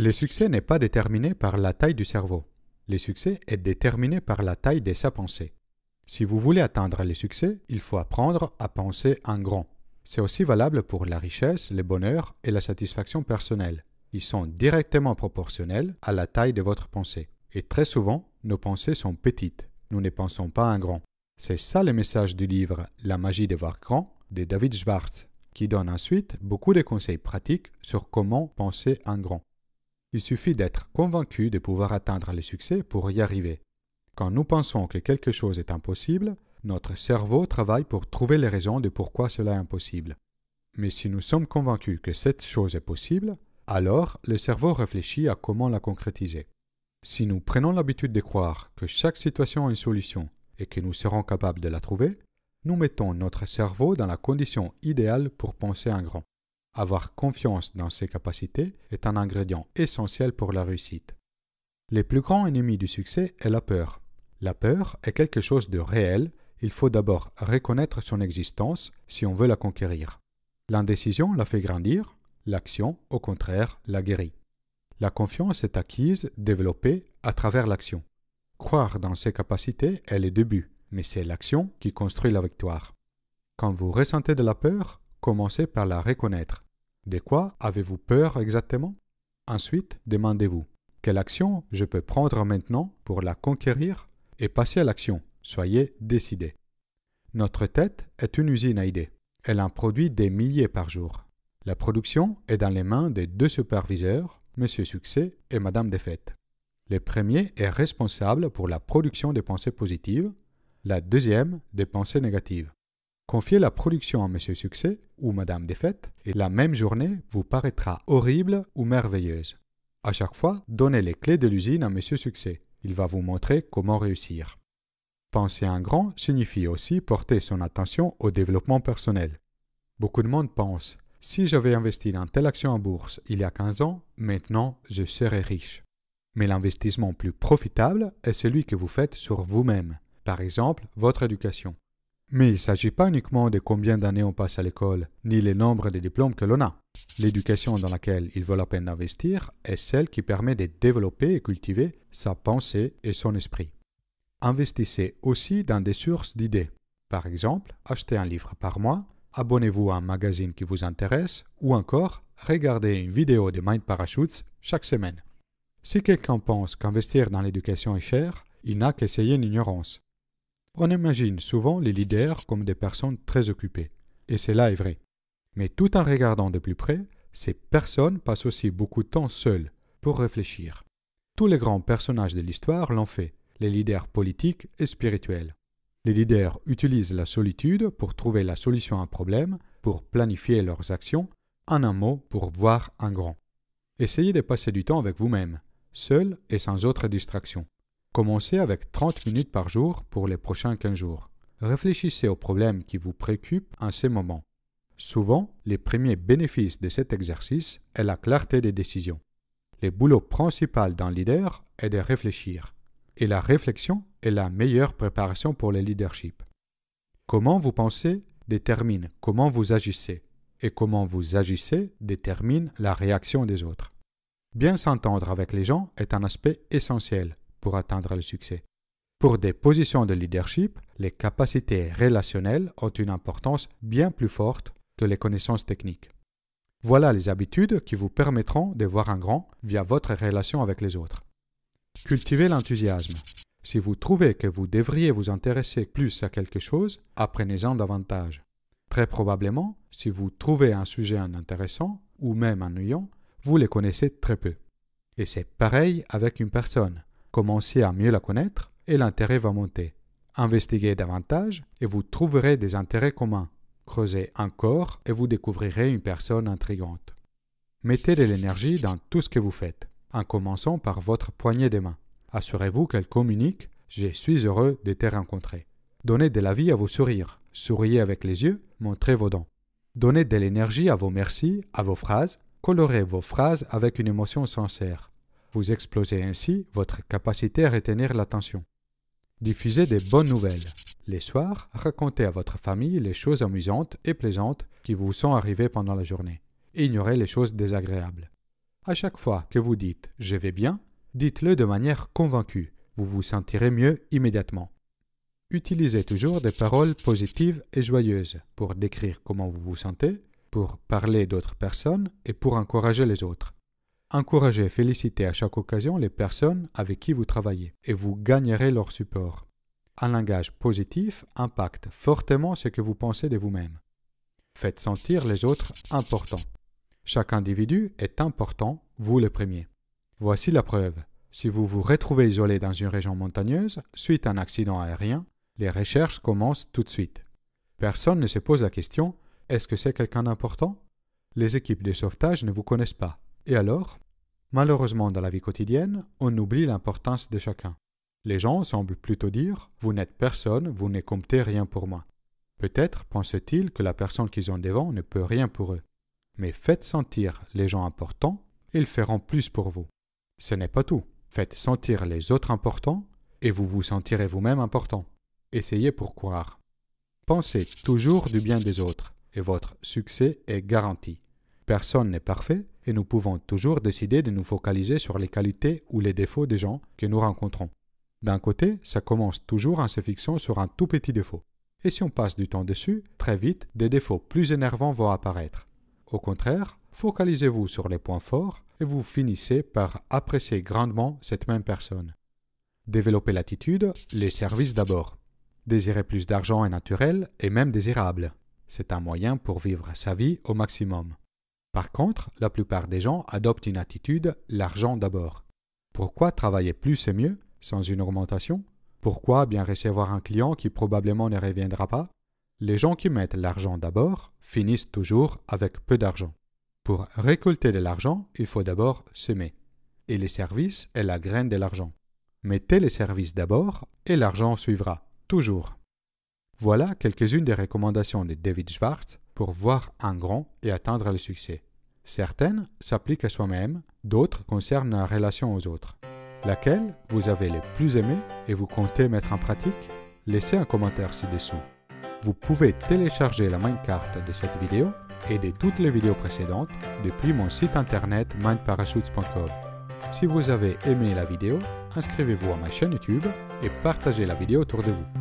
Le succès n'est pas déterminé par la taille du cerveau. Le succès est déterminé par la taille de sa pensée. Si vous voulez atteindre le succès, il faut apprendre à penser en grand. C'est aussi valable pour la richesse, le bonheur et la satisfaction personnelle. Ils sont directement proportionnels à la taille de votre pensée. Et très souvent, nos pensées sont petites. Nous ne pensons pas en grand. C'est ça le message du livre La magie de voir grand de David Schwartz, qui donne ensuite beaucoup de conseils pratiques sur comment penser en grand. Il suffit d'être convaincu de pouvoir atteindre le succès pour y arriver. Quand nous pensons que quelque chose est impossible, notre cerveau travaille pour trouver les raisons de pourquoi cela est impossible. Mais si nous sommes convaincus que cette chose est possible, alors le cerveau réfléchit à comment la concrétiser. Si nous prenons l'habitude de croire que chaque situation a une solution et que nous serons capables de la trouver, nous mettons notre cerveau dans la condition idéale pour penser en grand. Avoir confiance dans ses capacités est un ingrédient essentiel pour la réussite. Le plus grand ennemi du succès est la peur. La peur est quelque chose de réel, il faut d'abord reconnaître son existence si on veut la conquérir. L'indécision la fait grandir, l'action, au contraire, la guérit. La confiance est acquise, développée à travers l'action. Croire dans ses capacités est le début, mais c'est l'action qui construit la victoire. Quand vous ressentez de la peur, commencez par la reconnaître. De quoi avez-vous peur exactement? Ensuite, demandez-vous, quelle action je peux prendre maintenant pour la conquérir? Et passer à l'action. Soyez décidé. Notre tête est une usine à idées. Elle en produit des milliers par jour. La production est dans les mains des deux superviseurs, Monsieur Succès et Madame Défaite. Le premier est responsable pour la production des pensées positives, la deuxième des pensées négatives. Confiez la production à Monsieur Succès ou Madame Défaite et la même journée vous paraîtra horrible ou merveilleuse. À chaque fois, donnez les clés de l'usine à Monsieur Succès. Il va vous montrer comment réussir. Penser en grand signifie aussi porter son attention au développement personnel. Beaucoup de monde pense si j'avais investi dans telle action en bourse il y a 15 ans, maintenant je serais riche. Mais l'investissement plus profitable est celui que vous faites sur vous-même, par exemple votre éducation. Mais il ne s'agit pas uniquement de combien d'années on passe à l'école, ni le nombre de diplômes que l'on a. L'éducation dans laquelle il vaut la peine d'investir est celle qui permet de développer et cultiver sa pensée et son esprit. Investissez aussi dans des sources d'idées. Par exemple, achetez un livre par mois, abonnez-vous à un magazine qui vous intéresse ou encore regardez une vidéo de Mind Parachutes chaque semaine. Si quelqu'un pense qu'investir dans l'éducation est cher, il n'a qu'essayé l'ignorance. On imagine souvent les leaders comme des personnes très occupées, et cela est vrai. Mais tout en regardant de plus près, ces personnes passent aussi beaucoup de temps seules pour réfléchir. Tous les grands personnages de l'histoire l'ont fait, les leaders politiques et spirituels. Les leaders utilisent la solitude pour trouver la solution à un problème, pour planifier leurs actions, en un mot, pour voir un grand. Essayez de passer du temps avec vous-même, seul et sans autre distraction. Commencez avec 30 minutes par jour pour les prochains 15 jours. Réfléchissez aux problèmes qui vous préoccupent en ces moments. Souvent, les premiers bénéfices de cet exercice est la clarté des décisions. Le boulot principal d'un leader est de réfléchir. Et la réflexion est la meilleure préparation pour le leadership. Comment vous pensez détermine comment vous agissez. Et comment vous agissez détermine la réaction des autres. Bien s'entendre avec les gens est un aspect essentiel pour atteindre le succès. Pour des positions de leadership, les capacités relationnelles ont une importance bien plus forte que les connaissances techniques. Voilà les habitudes qui vous permettront de voir un grand via votre relation avec les autres. Cultivez l'enthousiasme. Si vous trouvez que vous devriez vous intéresser plus à quelque chose, apprenez-en davantage. Très probablement, si vous trouvez un sujet intéressant ou même ennuyant, vous les connaissez très peu. Et c'est pareil avec une personne. Commencez à mieux la connaître et l'intérêt va monter. Investiguez davantage et vous trouverez des intérêts communs. Creusez encore et vous découvrirez une personne intrigante. Mettez de l'énergie dans tout ce que vous faites, en commençant par votre poignée des mains. Assurez-vous qu'elle communique Je suis heureux de te rencontrer. Donnez de la vie à vos sourires. Souriez avec les yeux, montrez vos dents. Donnez de l'énergie à vos merci, à vos phrases. Colorez vos phrases avec une émotion sincère. Vous explosez ainsi votre capacité à retenir l'attention. Diffusez des bonnes nouvelles. Les soirs, racontez à votre famille les choses amusantes et plaisantes qui vous sont arrivées pendant la journée. Ignorez les choses désagréables. À chaque fois que vous dites je vais bien, dites-le de manière convaincue. Vous vous sentirez mieux immédiatement. Utilisez toujours des paroles positives et joyeuses pour décrire comment vous vous sentez, pour parler d'autres personnes et pour encourager les autres. Encouragez et félicitez à chaque occasion les personnes avec qui vous travaillez et vous gagnerez leur support. Un langage positif impacte fortement ce que vous pensez de vous-même. Faites sentir les autres importants. Chaque individu est important, vous le premier. Voici la preuve. Si vous vous retrouvez isolé dans une région montagneuse suite à un accident aérien, les recherches commencent tout de suite. Personne ne se pose la question est-ce que c'est quelqu'un d'important? Les équipes de sauvetage ne vous connaissent pas. Et alors? Malheureusement, dans la vie quotidienne, on oublie l'importance de chacun. Les gens semblent plutôt dire Vous n'êtes personne, vous ne comptez rien pour moi. Peut-être pensent-ils que la personne qu'ils ont devant ne peut rien pour eux. Mais faites sentir les gens importants, ils feront plus pour vous. Ce n'est pas tout. Faites sentir les autres importants, et vous vous sentirez vous-même important. Essayez pour croire. Pensez toujours du bien des autres, et votre succès est garanti. Personne n'est parfait, et nous pouvons toujours décider de nous focaliser sur les qualités ou les défauts des gens que nous rencontrons. D'un côté, ça commence toujours en se fixant sur un tout petit défaut. Et si on passe du temps dessus, très vite, des défauts plus énervants vont apparaître. Au contraire, focalisez-vous sur les points forts et vous finissez par apprécier grandement cette même personne. Développer l'attitude, les services d'abord. Désirer plus d'argent est naturel et même désirable. C'est un moyen pour vivre sa vie au maximum. Par contre, la plupart des gens adoptent une attitude l'argent d'abord. Pourquoi travailler plus et mieux sans une augmentation? Pourquoi bien recevoir un client qui probablement ne reviendra pas? Les gens qui mettent l'argent d'abord finissent toujours avec peu d'argent. Pour récolter de l'argent, il faut d'abord semer. Et les services est la graine de l'argent. Mettez les services d'abord et l'argent suivra, toujours. Voilà quelques-unes des recommandations de David Schwartz pour voir un grand et atteindre le succès. Certaines s'appliquent à soi-même, d'autres concernent la relation aux autres. Laquelle vous avez le plus aimé et vous comptez mettre en pratique? Laissez un commentaire ci-dessous. Vous pouvez télécharger la carte de cette vidéo et de toutes les vidéos précédentes depuis mon site internet mindparachutes.com. Si vous avez aimé la vidéo, inscrivez-vous à ma chaîne YouTube et partagez la vidéo autour de vous.